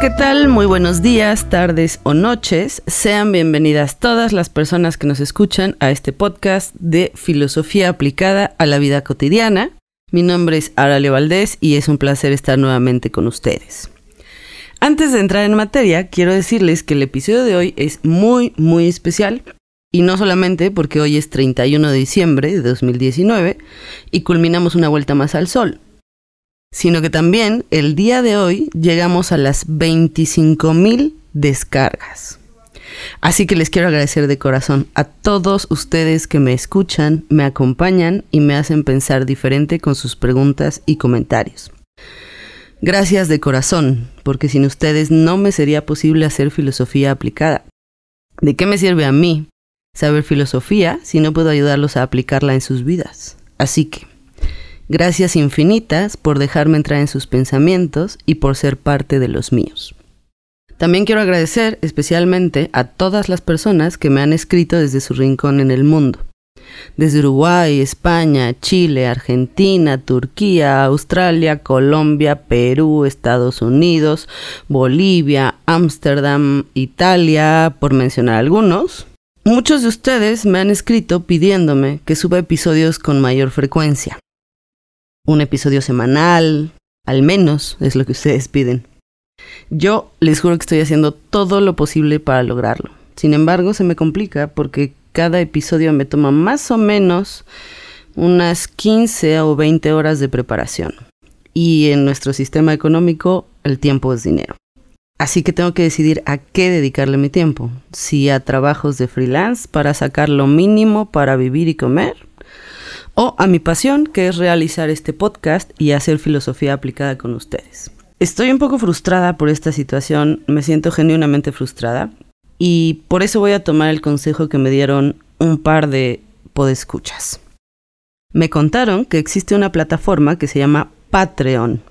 ¿qué tal? Muy buenos días, tardes o noches. Sean bienvenidas todas las personas que nos escuchan a este podcast de filosofía aplicada a la vida cotidiana. Mi nombre es Arale Valdés y es un placer estar nuevamente con ustedes. Antes de entrar en materia, quiero decirles que el episodio de hoy es muy, muy especial. Y no solamente porque hoy es 31 de diciembre de 2019 y culminamos una vuelta más al sol, sino que también el día de hoy llegamos a las 25.000 descargas. Así que les quiero agradecer de corazón a todos ustedes que me escuchan, me acompañan y me hacen pensar diferente con sus preguntas y comentarios. Gracias de corazón, porque sin ustedes no me sería posible hacer filosofía aplicada. ¿De qué me sirve a mí saber filosofía si no puedo ayudarlos a aplicarla en sus vidas? Así que, Gracias infinitas por dejarme entrar en sus pensamientos y por ser parte de los míos. También quiero agradecer especialmente a todas las personas que me han escrito desde su rincón en el mundo. Desde Uruguay, España, Chile, Argentina, Turquía, Australia, Colombia, Perú, Estados Unidos, Bolivia, Ámsterdam, Italia, por mencionar algunos. Muchos de ustedes me han escrito pidiéndome que suba episodios con mayor frecuencia un episodio semanal, al menos es lo que ustedes piden. Yo les juro que estoy haciendo todo lo posible para lograrlo. Sin embargo, se me complica porque cada episodio me toma más o menos unas 15 o 20 horas de preparación. Y en nuestro sistema económico el tiempo es dinero. Así que tengo que decidir a qué dedicarle mi tiempo. Si a trabajos de freelance para sacar lo mínimo para vivir y comer, o a mi pasión, que es realizar este podcast y hacer filosofía aplicada con ustedes. Estoy un poco frustrada por esta situación, me siento genuinamente frustrada y por eso voy a tomar el consejo que me dieron un par de podescuchas. Me contaron que existe una plataforma que se llama Patreon.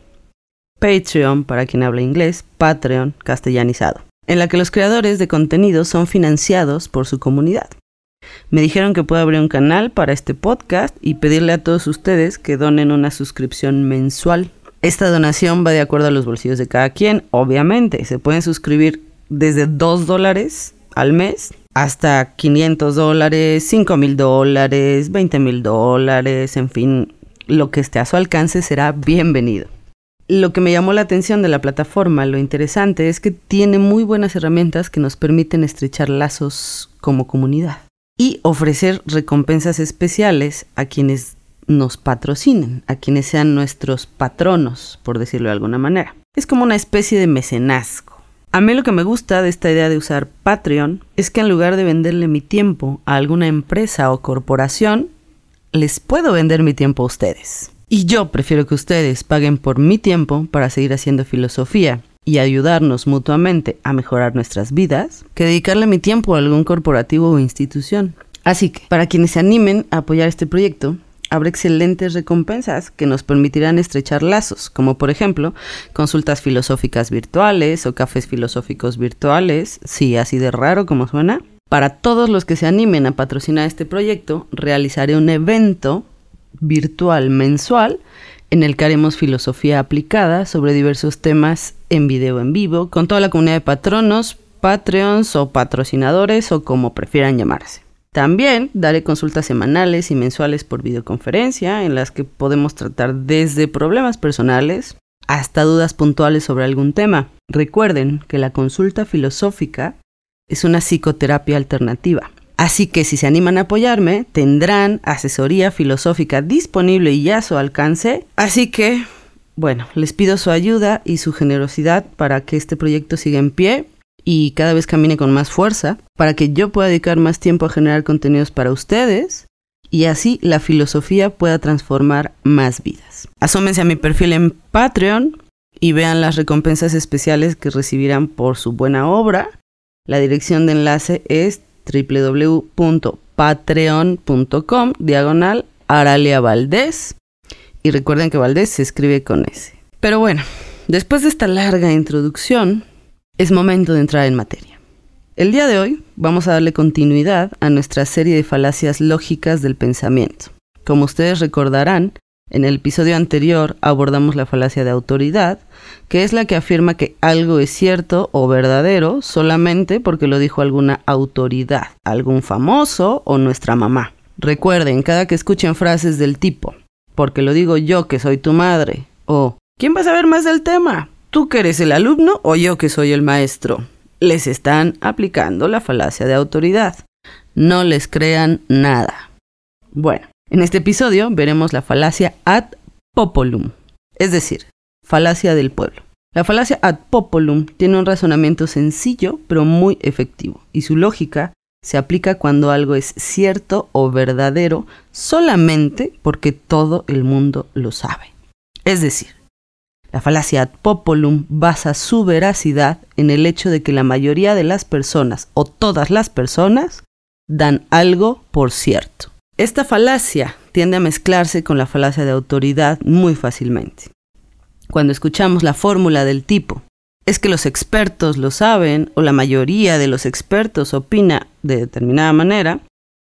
Patreon, para quien habla inglés, Patreon castellanizado, en la que los creadores de contenido son financiados por su comunidad. Me dijeron que puedo abrir un canal para este podcast y pedirle a todos ustedes que donen una suscripción mensual. Esta donación va de acuerdo a los bolsillos de cada quien, obviamente. Se pueden suscribir desde 2 dólares al mes hasta 500 dólares, 5 mil dólares, 20 mil dólares, en fin, lo que esté a su alcance será bienvenido. Lo que me llamó la atención de la plataforma, lo interesante, es que tiene muy buenas herramientas que nos permiten estrechar lazos como comunidad y ofrecer recompensas especiales a quienes nos patrocinen, a quienes sean nuestros patronos, por decirlo de alguna manera. Es como una especie de mecenazgo. A mí lo que me gusta de esta idea de usar Patreon es que en lugar de venderle mi tiempo a alguna empresa o corporación, les puedo vender mi tiempo a ustedes. Y yo prefiero que ustedes paguen por mi tiempo para seguir haciendo filosofía y ayudarnos mutuamente a mejorar nuestras vidas que dedicarle mi tiempo a algún corporativo o institución. Así que, para quienes se animen a apoyar este proyecto, habrá excelentes recompensas que nos permitirán estrechar lazos, como por ejemplo consultas filosóficas virtuales o cafés filosóficos virtuales, sí, así de raro como suena. Para todos los que se animen a patrocinar este proyecto, realizaré un evento virtual mensual en el que haremos filosofía aplicada sobre diversos temas en video en vivo con toda la comunidad de patronos, patreons o patrocinadores o como prefieran llamarse. También daré consultas semanales y mensuales por videoconferencia en las que podemos tratar desde problemas personales hasta dudas puntuales sobre algún tema. Recuerden que la consulta filosófica es una psicoterapia alternativa Así que si se animan a apoyarme, tendrán asesoría filosófica disponible y ya a su alcance. Así que, bueno, les pido su ayuda y su generosidad para que este proyecto siga en pie y cada vez camine con más fuerza, para que yo pueda dedicar más tiempo a generar contenidos para ustedes y así la filosofía pueda transformar más vidas. Asómense a mi perfil en Patreon y vean las recompensas especiales que recibirán por su buena obra. La dirección de enlace es www.patreon.com diagonal Aralia Valdés. Y recuerden que Valdés se escribe con S. Pero bueno, después de esta larga introducción, es momento de entrar en materia. El día de hoy vamos a darle continuidad a nuestra serie de falacias lógicas del pensamiento. Como ustedes recordarán, En el episodio anterior abordamos la falacia de autoridad, que es la que afirma que algo es cierto o verdadero solamente porque lo dijo alguna autoridad, algún famoso o nuestra mamá. Recuerden, cada que escuchen frases del tipo, porque lo digo yo que soy tu madre, o ¿quién va a saber más del tema? ¿Tú que eres el alumno o yo que soy el maestro? Les están aplicando la falacia de autoridad. No les crean nada. Bueno, en este episodio veremos la falacia ad populum, es decir, falacia del pueblo. La falacia ad populum tiene un razonamiento sencillo pero muy efectivo y su lógica se aplica cuando algo es cierto o verdadero solamente porque todo el mundo lo sabe. Es decir, la falacia ad populum basa su veracidad en el hecho de que la mayoría de las personas o todas las personas dan algo por cierto. Esta falacia tiende a mezclarse con la falacia de autoridad muy fácilmente. Cuando escuchamos la fórmula del tipo, es que los expertos lo saben o la mayoría de los expertos opina de determinada manera,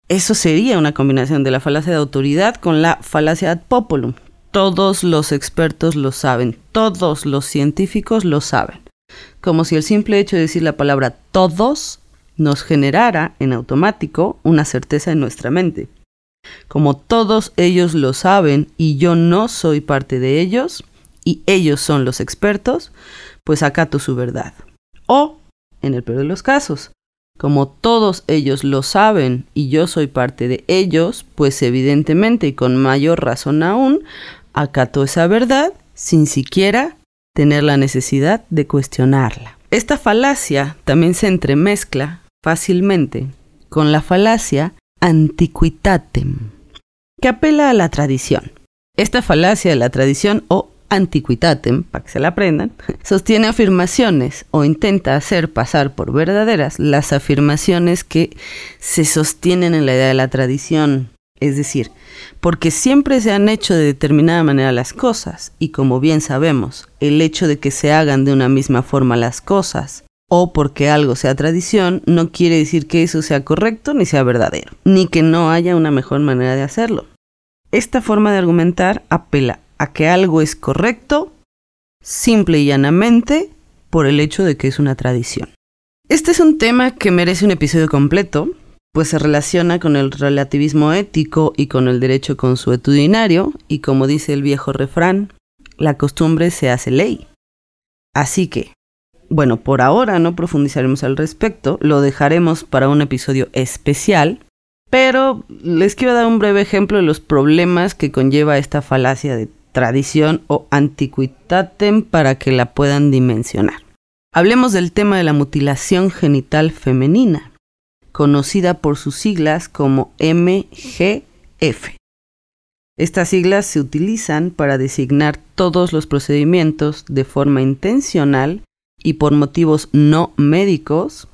eso sería una combinación de la falacia de autoridad con la falacia ad populum. Todos los expertos lo saben, todos los científicos lo saben. Como si el simple hecho de decir la palabra todos nos generara en automático una certeza en nuestra mente. Como todos ellos lo saben y yo no soy parte de ellos, y ellos son los expertos, pues acato su verdad. O, en el peor de los casos, como todos ellos lo saben y yo soy parte de ellos, pues evidentemente y con mayor razón aún, acato esa verdad sin siquiera tener la necesidad de cuestionarla. Esta falacia también se entremezcla fácilmente con la falacia antiquitatem, que apela a la tradición. Esta falacia de la tradición o antiquitatem, para que se la aprendan, sostiene afirmaciones o intenta hacer pasar por verdaderas las afirmaciones que se sostienen en la idea de la tradición. Es decir, porque siempre se han hecho de determinada manera las cosas, y como bien sabemos, el hecho de que se hagan de una misma forma las cosas o porque algo sea tradición, no quiere decir que eso sea correcto ni sea verdadero, ni que no haya una mejor manera de hacerlo. Esta forma de argumentar apela a que algo es correcto simple y llanamente por el hecho de que es una tradición. Este es un tema que merece un episodio completo, pues se relaciona con el relativismo ético y con el derecho consuetudinario, y como dice el viejo refrán, la costumbre se hace ley. Así que, bueno, por ahora no profundizaremos al respecto, lo dejaremos para un episodio especial, pero les quiero dar un breve ejemplo de los problemas que conlleva esta falacia de tradición o antiquitatem para que la puedan dimensionar. Hablemos del tema de la mutilación genital femenina, conocida por sus siglas como MGF. Estas siglas se utilizan para designar todos los procedimientos de forma intencional y por motivos no médicos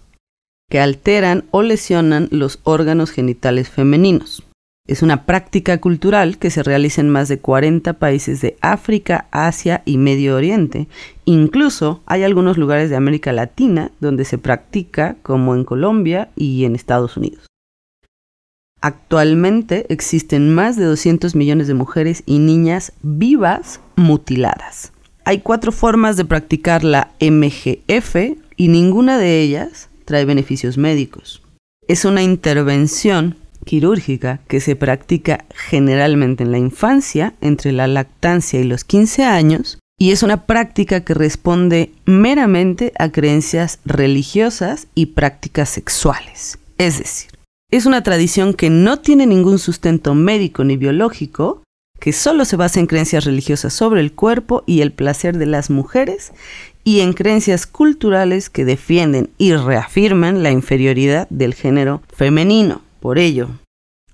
que alteran o lesionan los órganos genitales femeninos. Es una práctica cultural que se realiza en más de 40 países de África, Asia y Medio Oriente. Incluso hay algunos lugares de América Latina donde se practica, como en Colombia y en Estados Unidos. Actualmente existen más de 200 millones de mujeres y niñas vivas mutiladas. Hay cuatro formas de practicar la MGF y ninguna de ellas trae beneficios médicos. Es una intervención quirúrgica que se practica generalmente en la infancia, entre la lactancia y los 15 años, y es una práctica que responde meramente a creencias religiosas y prácticas sexuales. Es decir, es una tradición que no tiene ningún sustento médico ni biológico, que solo se basa en creencias religiosas sobre el cuerpo y el placer de las mujeres y en creencias culturales que defienden y reafirman la inferioridad del género femenino. Por ello,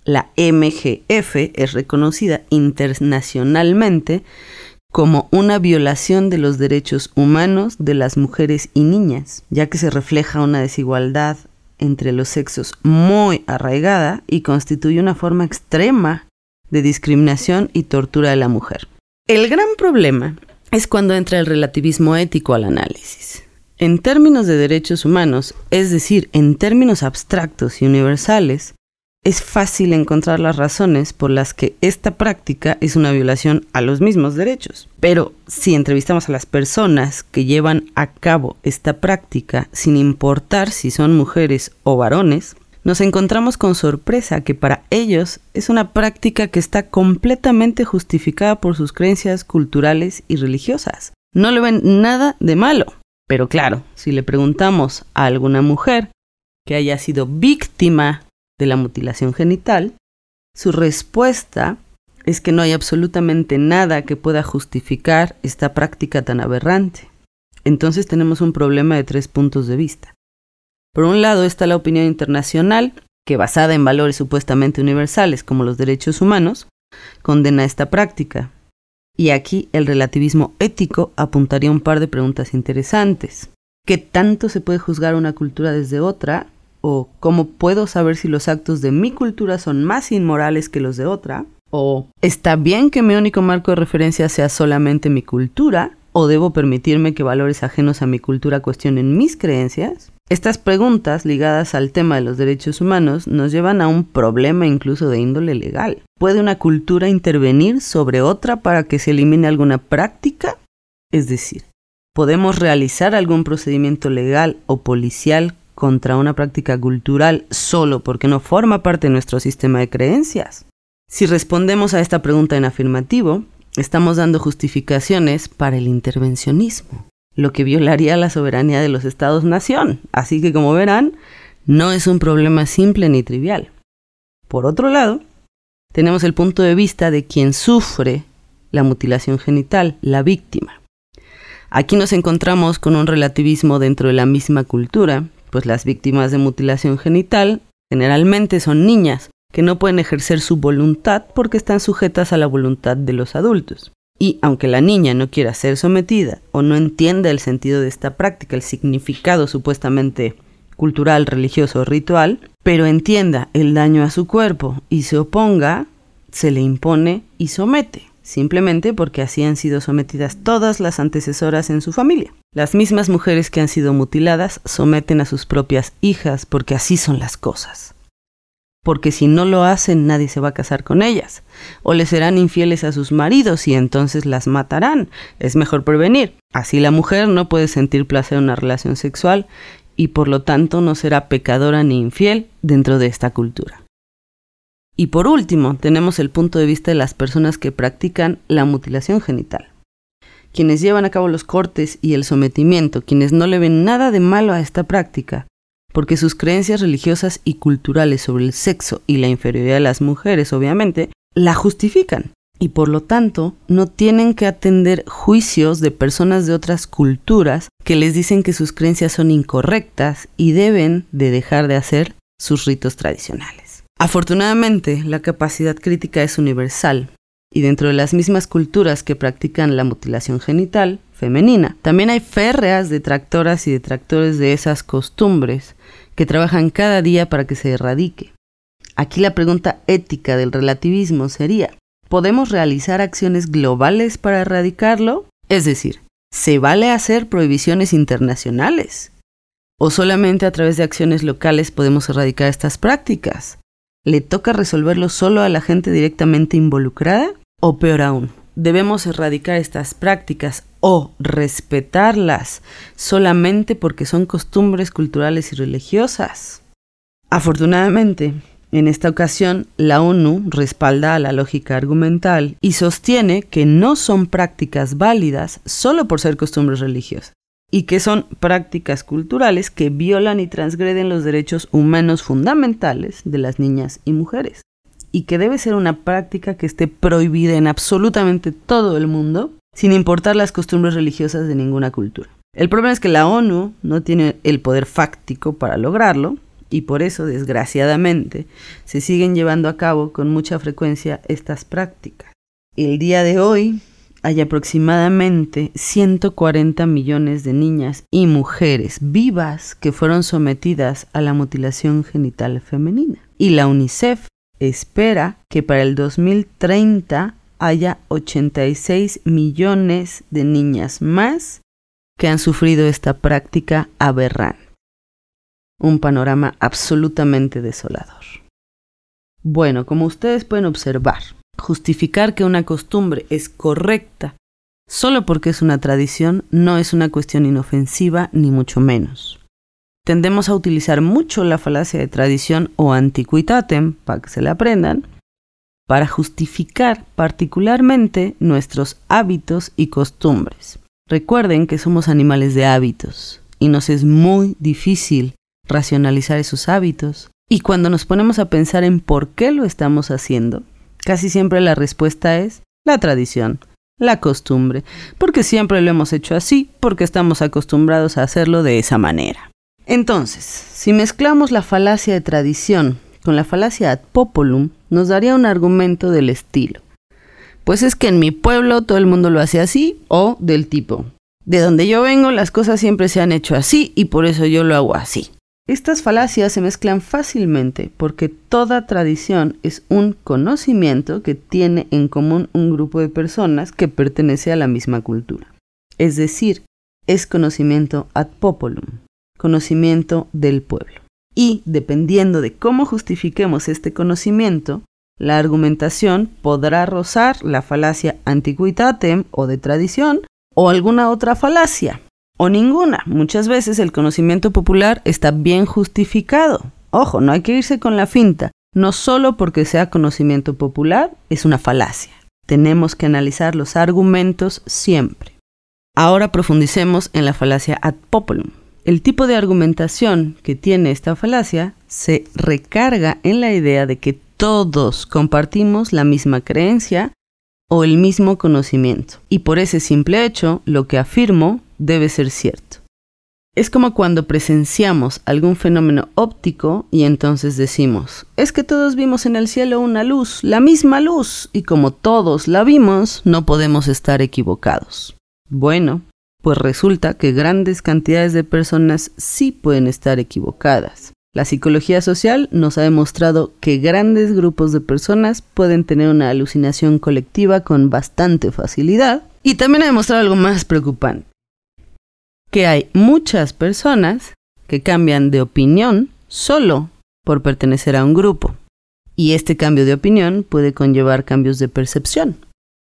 la MGF es reconocida internacionalmente como una violación de los derechos humanos de las mujeres y niñas, ya que se refleja una desigualdad entre los sexos muy arraigada y constituye una forma extrema de discriminación y tortura de la mujer. El gran problema es cuando entra el relativismo ético al análisis. En términos de derechos humanos, es decir, en términos abstractos y universales, es fácil encontrar las razones por las que esta práctica es una violación a los mismos derechos. Pero si entrevistamos a las personas que llevan a cabo esta práctica, sin importar si son mujeres o varones, nos encontramos con sorpresa que para ellos es una práctica que está completamente justificada por sus creencias culturales y religiosas. No le ven nada de malo. Pero claro, si le preguntamos a alguna mujer que haya sido víctima de la mutilación genital, su respuesta es que no hay absolutamente nada que pueda justificar esta práctica tan aberrante. Entonces tenemos un problema de tres puntos de vista. Por un lado está la opinión internacional, que basada en valores supuestamente universales como los derechos humanos, condena esta práctica. Y aquí el relativismo ético apuntaría un par de preguntas interesantes. ¿Qué tanto se puede juzgar una cultura desde otra? ¿O cómo puedo saber si los actos de mi cultura son más inmorales que los de otra? ¿O está bien que mi único marco de referencia sea solamente mi cultura? ¿O debo permitirme que valores ajenos a mi cultura cuestionen mis creencias? Estas preguntas ligadas al tema de los derechos humanos nos llevan a un problema incluso de índole legal. ¿Puede una cultura intervenir sobre otra para que se elimine alguna práctica? Es decir, ¿podemos realizar algún procedimiento legal o policial contra una práctica cultural solo porque no forma parte de nuestro sistema de creencias? Si respondemos a esta pregunta en afirmativo, estamos dando justificaciones para el intervencionismo lo que violaría la soberanía de los estados-nación. Así que como verán, no es un problema simple ni trivial. Por otro lado, tenemos el punto de vista de quien sufre la mutilación genital, la víctima. Aquí nos encontramos con un relativismo dentro de la misma cultura, pues las víctimas de mutilación genital generalmente son niñas que no pueden ejercer su voluntad porque están sujetas a la voluntad de los adultos. Y aunque la niña no quiera ser sometida o no entienda el sentido de esta práctica, el significado supuestamente cultural, religioso o ritual, pero entienda el daño a su cuerpo y se oponga, se le impone y somete, simplemente porque así han sido sometidas todas las antecesoras en su familia. Las mismas mujeres que han sido mutiladas someten a sus propias hijas porque así son las cosas porque si no lo hacen nadie se va a casar con ellas, o le serán infieles a sus maridos y entonces las matarán. Es mejor prevenir. Así la mujer no puede sentir placer en una relación sexual y por lo tanto no será pecadora ni infiel dentro de esta cultura. Y por último, tenemos el punto de vista de las personas que practican la mutilación genital. Quienes llevan a cabo los cortes y el sometimiento, quienes no le ven nada de malo a esta práctica, porque sus creencias religiosas y culturales sobre el sexo y la inferioridad de las mujeres, obviamente, la justifican. Y por lo tanto, no tienen que atender juicios de personas de otras culturas que les dicen que sus creencias son incorrectas y deben de dejar de hacer sus ritos tradicionales. Afortunadamente, la capacidad crítica es universal, y dentro de las mismas culturas que practican la mutilación genital femenina, también hay férreas detractoras y detractores de esas costumbres que trabajan cada día para que se erradique. Aquí la pregunta ética del relativismo sería, ¿podemos realizar acciones globales para erradicarlo? Es decir, ¿se vale hacer prohibiciones internacionales? ¿O solamente a través de acciones locales podemos erradicar estas prácticas? ¿Le toca resolverlo solo a la gente directamente involucrada? ¿O peor aún, debemos erradicar estas prácticas o respetarlas solamente porque son costumbres culturales y religiosas. Afortunadamente, en esta ocasión, la ONU respalda a la lógica argumental y sostiene que no son prácticas válidas solo por ser costumbres religiosas y que son prácticas culturales que violan y transgreden los derechos humanos fundamentales de las niñas y mujeres y que debe ser una práctica que esté prohibida en absolutamente todo el mundo, sin importar las costumbres religiosas de ninguna cultura. El problema es que la ONU no tiene el poder fáctico para lograrlo, y por eso, desgraciadamente, se siguen llevando a cabo con mucha frecuencia estas prácticas. El día de hoy hay aproximadamente 140 millones de niñas y mujeres vivas que fueron sometidas a la mutilación genital femenina. Y la UNICEF espera que para el 2030 haya 86 millones de niñas más que han sufrido esta práctica aberrante. Un panorama absolutamente desolador. Bueno, como ustedes pueden observar, justificar que una costumbre es correcta solo porque es una tradición no es una cuestión inofensiva ni mucho menos. Tendemos a utilizar mucho la falacia de tradición o antiquitatem, para que se la aprendan, para justificar particularmente nuestros hábitos y costumbres. Recuerden que somos animales de hábitos y nos es muy difícil racionalizar esos hábitos. Y cuando nos ponemos a pensar en por qué lo estamos haciendo, casi siempre la respuesta es la tradición, la costumbre, porque siempre lo hemos hecho así, porque estamos acostumbrados a hacerlo de esa manera. Entonces, si mezclamos la falacia de tradición con la falacia ad populum, nos daría un argumento del estilo. Pues es que en mi pueblo todo el mundo lo hace así o del tipo. De donde yo vengo las cosas siempre se han hecho así y por eso yo lo hago así. Estas falacias se mezclan fácilmente porque toda tradición es un conocimiento que tiene en común un grupo de personas que pertenece a la misma cultura. Es decir, es conocimiento ad populum, conocimiento del pueblo. Y dependiendo de cómo justifiquemos este conocimiento, la argumentación podrá rozar la falacia antiquitatem o de tradición o alguna otra falacia o ninguna. Muchas veces el conocimiento popular está bien justificado. Ojo, no hay que irse con la finta. No solo porque sea conocimiento popular es una falacia. Tenemos que analizar los argumentos siempre. Ahora profundicemos en la falacia ad populum. El tipo de argumentación que tiene esta falacia se recarga en la idea de que todos compartimos la misma creencia o el mismo conocimiento. Y por ese simple hecho, lo que afirmo debe ser cierto. Es como cuando presenciamos algún fenómeno óptico y entonces decimos, es que todos vimos en el cielo una luz, la misma luz, y como todos la vimos, no podemos estar equivocados. Bueno, pues resulta que grandes cantidades de personas sí pueden estar equivocadas. La psicología social nos ha demostrado que grandes grupos de personas pueden tener una alucinación colectiva con bastante facilidad y también ha demostrado algo más preocupante que hay muchas personas que cambian de opinión solo por pertenecer a un grupo. Y este cambio de opinión puede conllevar cambios de percepción.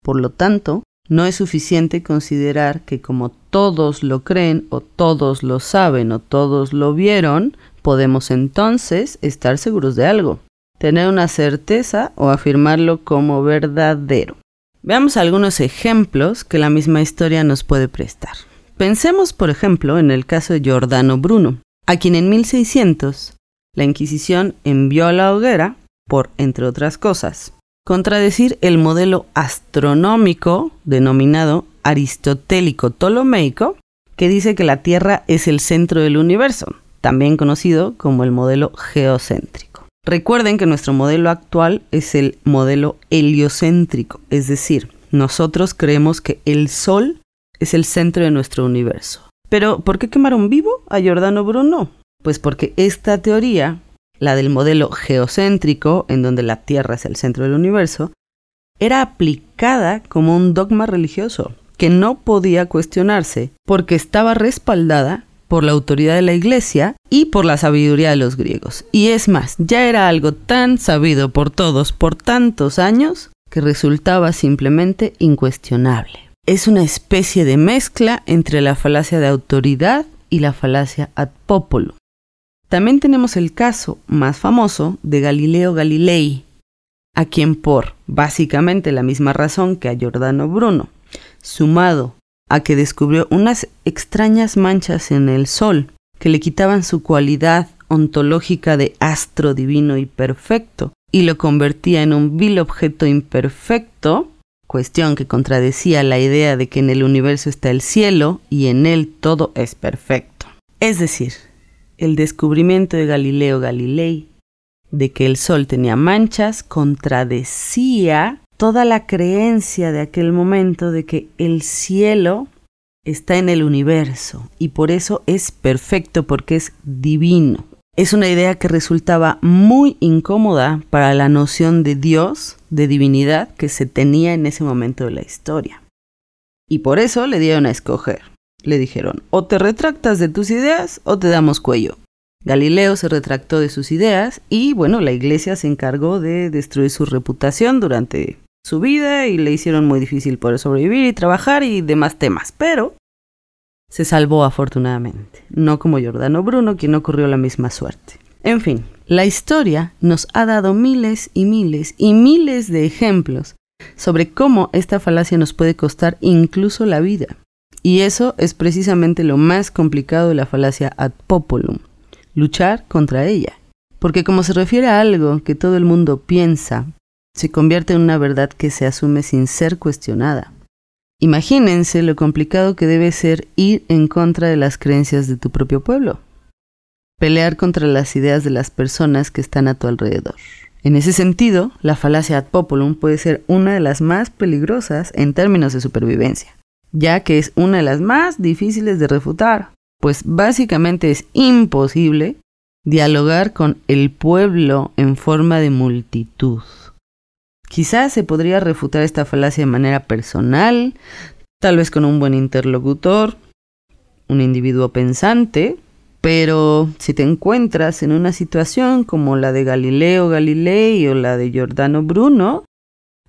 Por lo tanto, no es suficiente considerar que como todos lo creen o todos lo saben o todos lo vieron, podemos entonces estar seguros de algo, tener una certeza o afirmarlo como verdadero. Veamos algunos ejemplos que la misma historia nos puede prestar. Pensemos, por ejemplo, en el caso de Giordano Bruno, a quien en 1600 la Inquisición envió a la hoguera por, entre otras cosas, contradecir el modelo astronómico denominado aristotélico ptolomeico, que dice que la Tierra es el centro del universo, también conocido como el modelo geocéntrico. Recuerden que nuestro modelo actual es el modelo heliocéntrico, es decir, nosotros creemos que el Sol es el centro de nuestro universo. Pero, ¿por qué quemaron vivo a Giordano Bruno? Pues porque esta teoría, la del modelo geocéntrico, en donde la Tierra es el centro del universo, era aplicada como un dogma religioso que no podía cuestionarse porque estaba respaldada por la autoridad de la Iglesia y por la sabiduría de los griegos. Y es más, ya era algo tan sabido por todos por tantos años que resultaba simplemente incuestionable es una especie de mezcla entre la falacia de autoridad y la falacia ad popolo. También tenemos el caso más famoso de Galileo Galilei, a quien por básicamente la misma razón que a Giordano Bruno, sumado a que descubrió unas extrañas manchas en el Sol que le quitaban su cualidad ontológica de astro divino y perfecto y lo convertía en un vil objeto imperfecto, cuestión que contradecía la idea de que en el universo está el cielo y en él todo es perfecto. Es decir, el descubrimiento de Galileo Galilei de que el sol tenía manchas contradecía toda la creencia de aquel momento de que el cielo está en el universo y por eso es perfecto porque es divino. Es una idea que resultaba muy incómoda para la noción de Dios, de divinidad, que se tenía en ese momento de la historia. Y por eso le dieron a escoger. Le dijeron, o te retractas de tus ideas o te damos cuello. Galileo se retractó de sus ideas y bueno, la iglesia se encargó de destruir su reputación durante su vida y le hicieron muy difícil poder sobrevivir y trabajar y demás temas, pero se salvó afortunadamente, no como Giordano Bruno, quien no corrió la misma suerte. En fin, la historia nos ha dado miles y miles y miles de ejemplos sobre cómo esta falacia nos puede costar incluso la vida. Y eso es precisamente lo más complicado de la falacia ad populum, luchar contra ella. Porque como se refiere a algo que todo el mundo piensa, se convierte en una verdad que se asume sin ser cuestionada. Imagínense lo complicado que debe ser ir en contra de las creencias de tu propio pueblo. Pelear contra las ideas de las personas que están a tu alrededor. En ese sentido, la falacia ad populum puede ser una de las más peligrosas en términos de supervivencia, ya que es una de las más difíciles de refutar, pues básicamente es imposible dialogar con el pueblo en forma de multitud. Quizás se podría refutar esta falacia de manera personal, tal vez con un buen interlocutor, un individuo pensante, pero si te encuentras en una situación como la de Galileo Galilei o la de Giordano Bruno,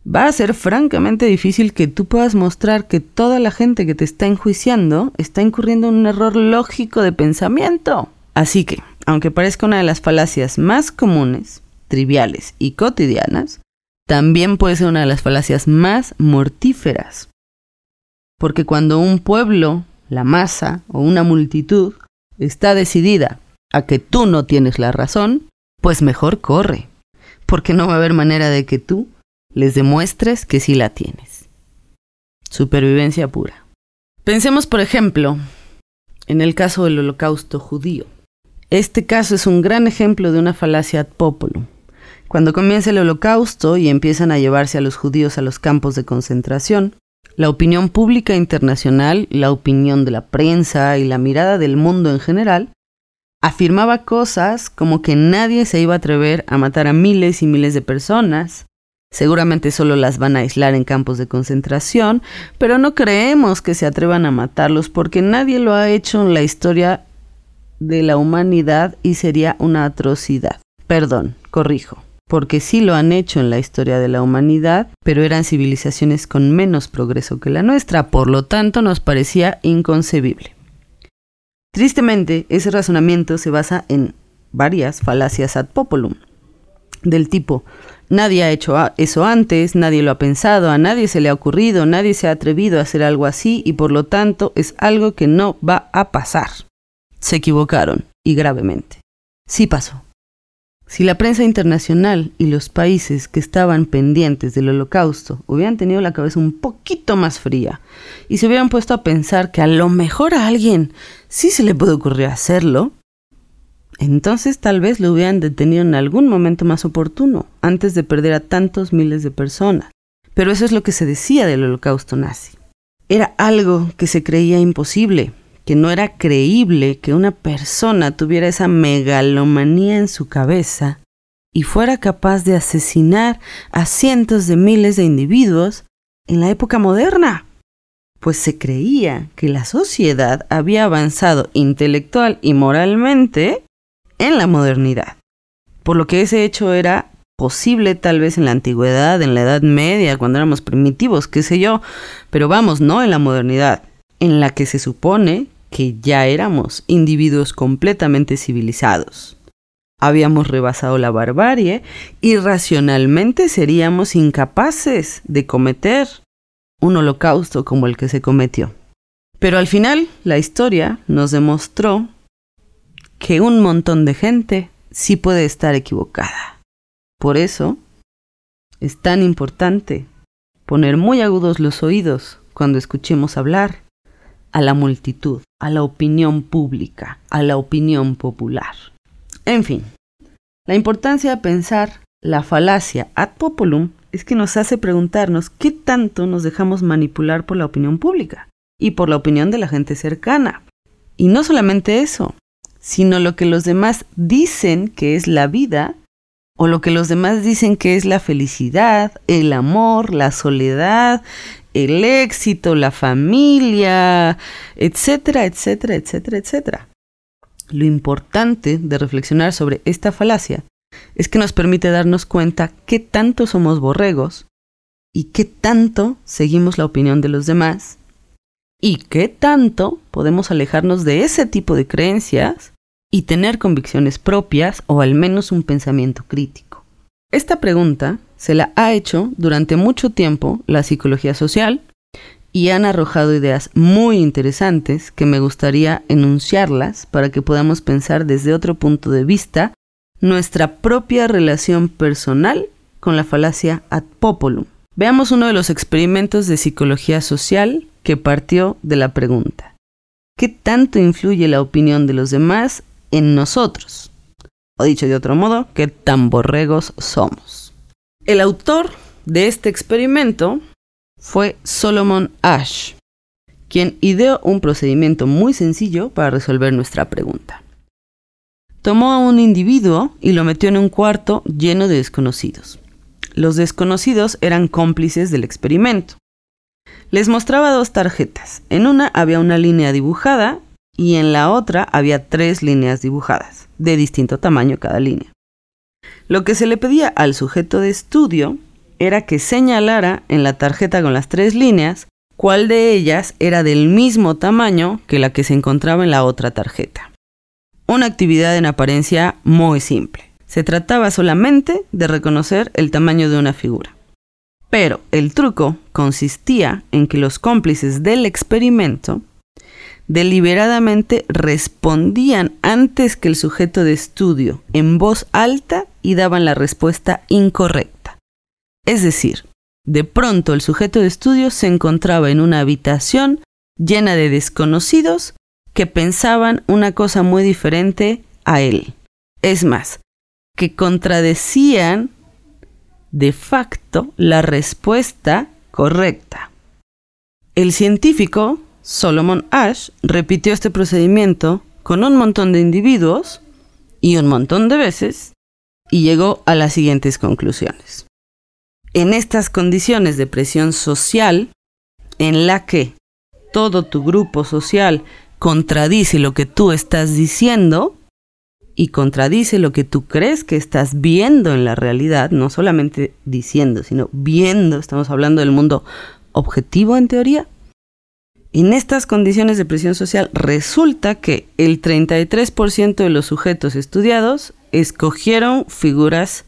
va a ser francamente difícil que tú puedas mostrar que toda la gente que te está enjuiciando está incurriendo en un error lógico de pensamiento. Así que, aunque parezca una de las falacias más comunes, triviales y cotidianas, también puede ser una de las falacias más mortíferas. Porque cuando un pueblo, la masa o una multitud está decidida a que tú no tienes la razón, pues mejor corre, porque no va a haber manera de que tú les demuestres que sí la tienes. Supervivencia pura. Pensemos, por ejemplo, en el caso del holocausto judío. Este caso es un gran ejemplo de una falacia ad populum. Cuando comienza el holocausto y empiezan a llevarse a los judíos a los campos de concentración, la opinión pública internacional, la opinión de la prensa y la mirada del mundo en general afirmaba cosas como que nadie se iba a atrever a matar a miles y miles de personas, seguramente solo las van a aislar en campos de concentración, pero no creemos que se atrevan a matarlos porque nadie lo ha hecho en la historia de la humanidad y sería una atrocidad. Perdón, corrijo porque sí lo han hecho en la historia de la humanidad, pero eran civilizaciones con menos progreso que la nuestra, por lo tanto nos parecía inconcebible. Tristemente, ese razonamiento se basa en varias falacias ad populum, del tipo, nadie ha hecho eso antes, nadie lo ha pensado, a nadie se le ha ocurrido, nadie se ha atrevido a hacer algo así y por lo tanto es algo que no va a pasar. Se equivocaron, y gravemente. Sí pasó. Si la prensa internacional y los países que estaban pendientes del holocausto hubieran tenido la cabeza un poquito más fría y se hubieran puesto a pensar que a lo mejor a alguien sí se le puede ocurrir hacerlo, entonces tal vez lo hubieran detenido en algún momento más oportuno, antes de perder a tantos miles de personas. Pero eso es lo que se decía del holocausto nazi. Era algo que se creía imposible, que no era creíble que una persona tuviera esa megalomanía en su cabeza y fuera capaz de asesinar a cientos de miles de individuos en la época moderna, pues se creía que la sociedad había avanzado intelectual y moralmente en la modernidad, por lo que ese hecho era posible tal vez en la antigüedad, en la Edad Media, cuando éramos primitivos, qué sé yo, pero vamos, no en la modernidad, en la que se supone que ya éramos individuos completamente civilizados. Habíamos rebasado la barbarie y racionalmente seríamos incapaces de cometer un holocausto como el que se cometió. Pero al final la historia nos demostró que un montón de gente sí puede estar equivocada. Por eso es tan importante poner muy agudos los oídos cuando escuchemos hablar a la multitud, a la opinión pública, a la opinión popular. En fin, la importancia de pensar la falacia ad populum es que nos hace preguntarnos qué tanto nos dejamos manipular por la opinión pública y por la opinión de la gente cercana. Y no solamente eso, sino lo que los demás dicen que es la vida o lo que los demás dicen que es la felicidad, el amor, la soledad, el éxito, la familia, etcétera, etcétera, etcétera, etcétera. Lo importante de reflexionar sobre esta falacia es que nos permite darnos cuenta qué tanto somos borregos y qué tanto seguimos la opinión de los demás y qué tanto podemos alejarnos de ese tipo de creencias y tener convicciones propias o al menos un pensamiento crítico. Esta pregunta se la ha hecho durante mucho tiempo la psicología social y han arrojado ideas muy interesantes que me gustaría enunciarlas para que podamos pensar desde otro punto de vista nuestra propia relación personal con la falacia ad populum. Veamos uno de los experimentos de psicología social que partió de la pregunta, ¿qué tanto influye la opinión de los demás en nosotros? O dicho de otro modo, ¿qué tan borregos somos? El autor de este experimento fue Solomon Ash, quien ideó un procedimiento muy sencillo para resolver nuestra pregunta. Tomó a un individuo y lo metió en un cuarto lleno de desconocidos. Los desconocidos eran cómplices del experimento. Les mostraba dos tarjetas. En una había una línea dibujada y en la otra había tres líneas dibujadas, de distinto tamaño cada línea. Lo que se le pedía al sujeto de estudio era que señalara en la tarjeta con las tres líneas cuál de ellas era del mismo tamaño que la que se encontraba en la otra tarjeta. Una actividad en apariencia muy simple. Se trataba solamente de reconocer el tamaño de una figura. Pero el truco consistía en que los cómplices del experimento deliberadamente respondían antes que el sujeto de estudio en voz alta y daban la respuesta incorrecta. Es decir, de pronto el sujeto de estudio se encontraba en una habitación llena de desconocidos que pensaban una cosa muy diferente a él. Es más, que contradecían de facto la respuesta correcta. El científico Solomon Ash repitió este procedimiento con un montón de individuos y un montón de veces y llegó a las siguientes conclusiones. En estas condiciones de presión social, en la que todo tu grupo social contradice lo que tú estás diciendo y contradice lo que tú crees que estás viendo en la realidad, no solamente diciendo, sino viendo, estamos hablando del mundo objetivo en teoría. En estas condiciones de presión social resulta que el 33% de los sujetos estudiados escogieron figuras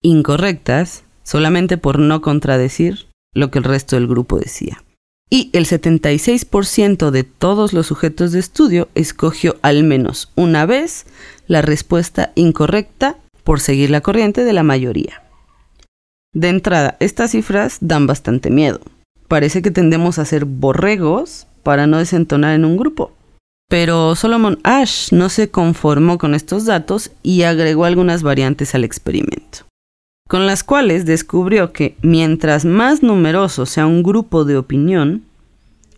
incorrectas solamente por no contradecir lo que el resto del grupo decía y el 76% de todos los sujetos de estudio escogió al menos una vez la respuesta incorrecta por seguir la corriente de la mayoría. De entrada, estas cifras dan bastante miedo. Parece que tendemos a ser borregos para no desentonar en un grupo. Pero Solomon Ash no se conformó con estos datos y agregó algunas variantes al experimento con las cuales descubrió que mientras más numeroso sea un grupo de opinión,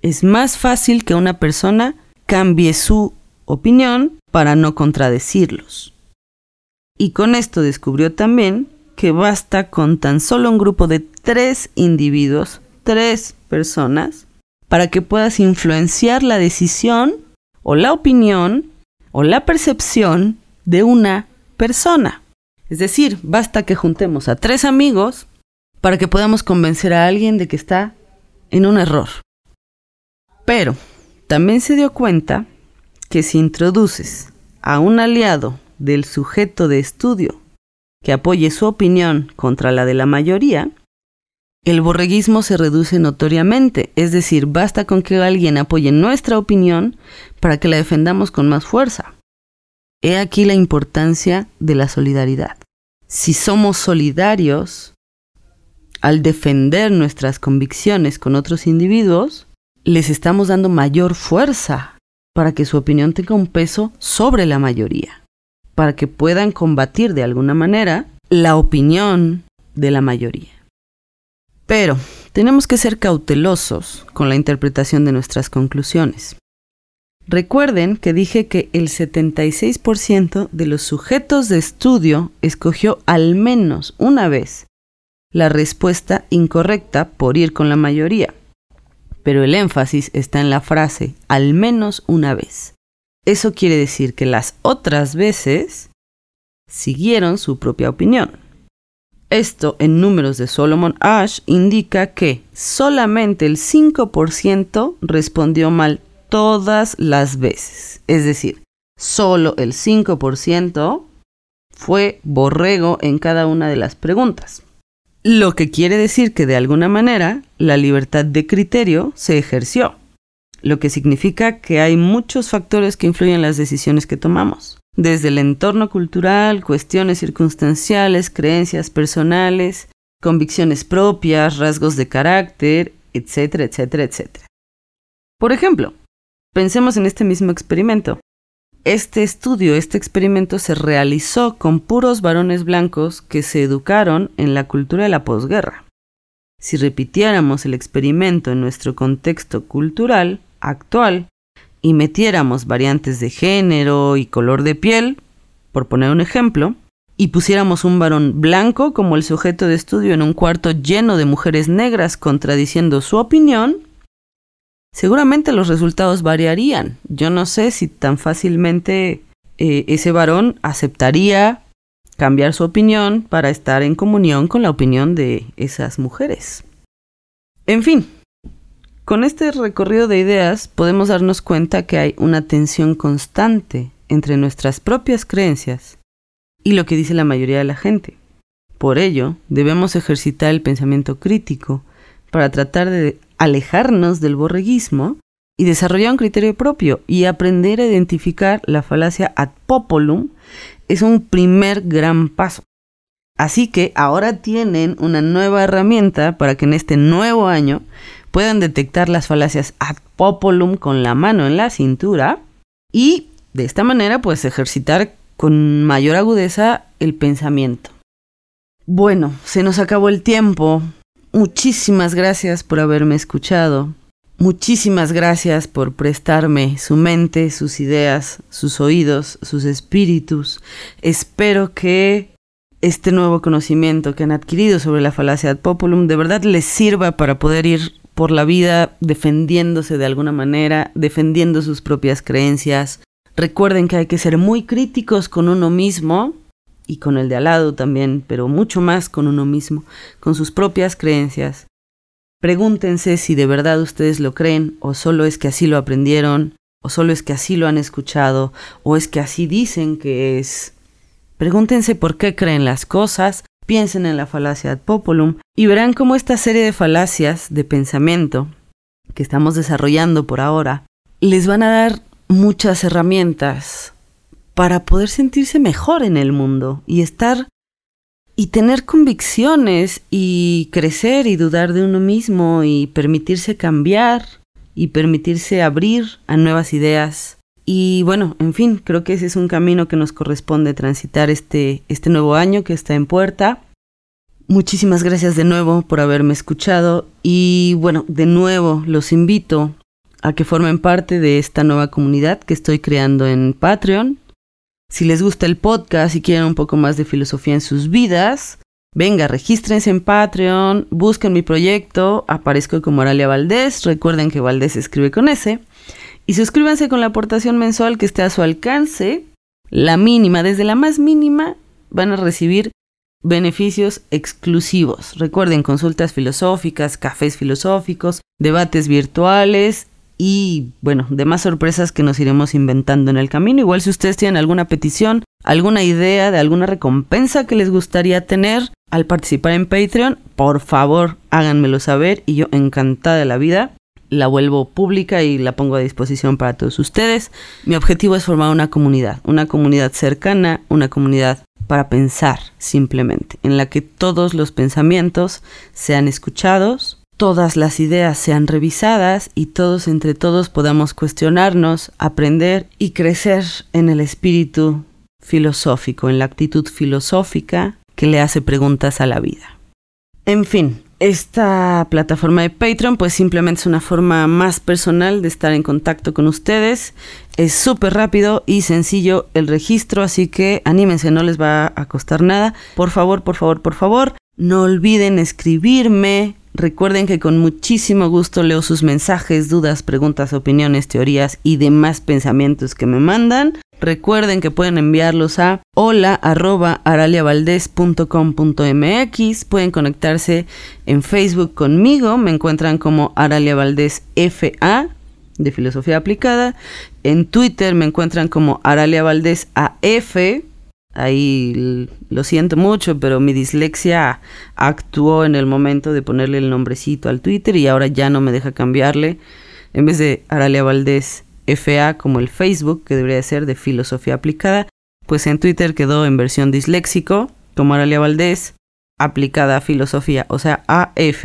es más fácil que una persona cambie su opinión para no contradecirlos. Y con esto descubrió también que basta con tan solo un grupo de tres individuos, tres personas, para que puedas influenciar la decisión o la opinión o la percepción de una persona. Es decir, basta que juntemos a tres amigos para que podamos convencer a alguien de que está en un error. Pero también se dio cuenta que si introduces a un aliado del sujeto de estudio que apoye su opinión contra la de la mayoría, el borreguismo se reduce notoriamente, es decir, basta con que alguien apoye nuestra opinión para que la defendamos con más fuerza. He aquí la importancia de la solidaridad. Si somos solidarios al defender nuestras convicciones con otros individuos, les estamos dando mayor fuerza para que su opinión tenga un peso sobre la mayoría, para que puedan combatir de alguna manera la opinión de la mayoría. Pero tenemos que ser cautelosos con la interpretación de nuestras conclusiones. Recuerden que dije que el 76% de los sujetos de estudio escogió al menos una vez la respuesta incorrecta por ir con la mayoría. Pero el énfasis está en la frase al menos una vez. Eso quiere decir que las otras veces siguieron su propia opinión. Esto en números de Solomon Ash indica que solamente el 5% respondió mal todas las veces. Es decir, solo el 5% fue borrego en cada una de las preguntas. Lo que quiere decir que de alguna manera la libertad de criterio se ejerció, lo que significa que hay muchos factores que influyen en las decisiones que tomamos, desde el entorno cultural, cuestiones circunstanciales, creencias personales, convicciones propias, rasgos de carácter, etcétera, etcétera, etcétera. Por ejemplo, pensemos en este mismo experimento. Este estudio, este experimento se realizó con puros varones blancos que se educaron en la cultura de la posguerra. Si repitiéramos el experimento en nuestro contexto cultural actual y metiéramos variantes de género y color de piel, por poner un ejemplo, y pusiéramos un varón blanco como el sujeto de estudio en un cuarto lleno de mujeres negras contradiciendo su opinión, seguramente los resultados variarían. Yo no sé si tan fácilmente eh, ese varón aceptaría cambiar su opinión para estar en comunión con la opinión de esas mujeres. En fin, con este recorrido de ideas podemos darnos cuenta que hay una tensión constante entre nuestras propias creencias y lo que dice la mayoría de la gente. Por ello, debemos ejercitar el pensamiento crítico para tratar de alejarnos del borreguismo y desarrollar un criterio propio y aprender a identificar la falacia ad populum es un primer gran paso. Así que ahora tienen una nueva herramienta para que en este nuevo año puedan detectar las falacias ad populum con la mano en la cintura y de esta manera pues ejercitar con mayor agudeza el pensamiento. Bueno, se nos acabó el tiempo. Muchísimas gracias por haberme escuchado. Muchísimas gracias por prestarme su mente, sus ideas, sus oídos, sus espíritus. Espero que este nuevo conocimiento que han adquirido sobre la falacia ad populum de verdad les sirva para poder ir por la vida defendiéndose de alguna manera, defendiendo sus propias creencias. Recuerden que hay que ser muy críticos con uno mismo y con el de al lado también, pero mucho más con uno mismo, con sus propias creencias. Pregúntense si de verdad ustedes lo creen o solo es que así lo aprendieron, o solo es que así lo han escuchado, o es que así dicen que es. Pregúntense por qué creen las cosas, piensen en la falacia ad populum y verán cómo esta serie de falacias de pensamiento que estamos desarrollando por ahora les van a dar muchas herramientas para poder sentirse mejor en el mundo y estar y tener convicciones y crecer y dudar de uno mismo y permitirse cambiar y permitirse abrir a nuevas ideas. Y bueno, en fin, creo que ese es un camino que nos corresponde transitar este, este nuevo año que está en puerta. Muchísimas gracias de nuevo por haberme escuchado y bueno, de nuevo los invito a que formen parte de esta nueva comunidad que estoy creando en Patreon. Si les gusta el podcast y quieren un poco más de filosofía en sus vidas, venga, regístrense en Patreon, busquen mi proyecto, aparezco como Aralia Valdés, recuerden que Valdés escribe con S, y suscríbanse con la aportación mensual que esté a su alcance, la mínima, desde la más mínima, van a recibir beneficios exclusivos. Recuerden consultas filosóficas, cafés filosóficos, debates virtuales y bueno, demás sorpresas que nos iremos inventando en el camino. Igual si ustedes tienen alguna petición, alguna idea de alguna recompensa que les gustaría tener al participar en Patreon, por favor háganmelo saber y yo encantada de la vida la vuelvo pública y la pongo a disposición para todos ustedes. Mi objetivo es formar una comunidad, una comunidad cercana, una comunidad para pensar simplemente, en la que todos los pensamientos sean escuchados, todas las ideas sean revisadas y todos entre todos podamos cuestionarnos, aprender y crecer en el espíritu filosófico, en la actitud filosófica que le hace preguntas a la vida. En fin, esta plataforma de Patreon pues simplemente es una forma más personal de estar en contacto con ustedes. Es súper rápido y sencillo el registro, así que anímense, no les va a costar nada. Por favor, por favor, por favor, no olviden escribirme, Recuerden que con muchísimo gusto leo sus mensajes, dudas, preguntas, opiniones, teorías y demás pensamientos que me mandan. Recuerden que pueden enviarlos a hola.araliavaldez.com.mx. Pueden conectarse en Facebook conmigo. Me encuentran como Aralia Valdés FA de Filosofía Aplicada. En Twitter me encuentran como Aralia Valdés AF. Ahí lo siento mucho, pero mi dislexia actuó en el momento de ponerle el nombrecito al Twitter y ahora ya no me deja cambiarle. En vez de Aralia Valdés FA como el Facebook, que debería ser de Filosofía Aplicada, pues en Twitter quedó en versión disléxico, como Aralia Valdés, aplicada a filosofía, o sea, AF.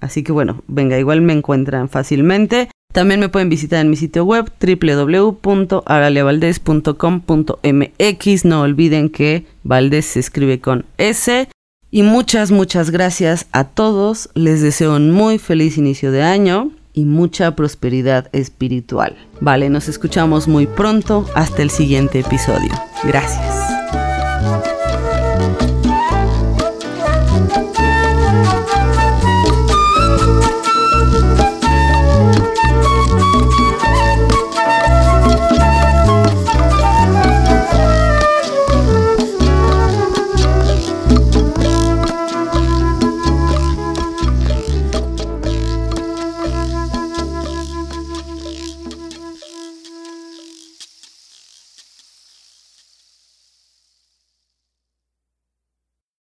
Así que bueno, venga, igual me encuentran fácilmente. También me pueden visitar en mi sitio web www.araliavaldez.com.mx. No olviden que Valdés se escribe con S. Y muchas, muchas gracias a todos. Les deseo un muy feliz inicio de año y mucha prosperidad espiritual. Vale, nos escuchamos muy pronto. Hasta el siguiente episodio. Gracias.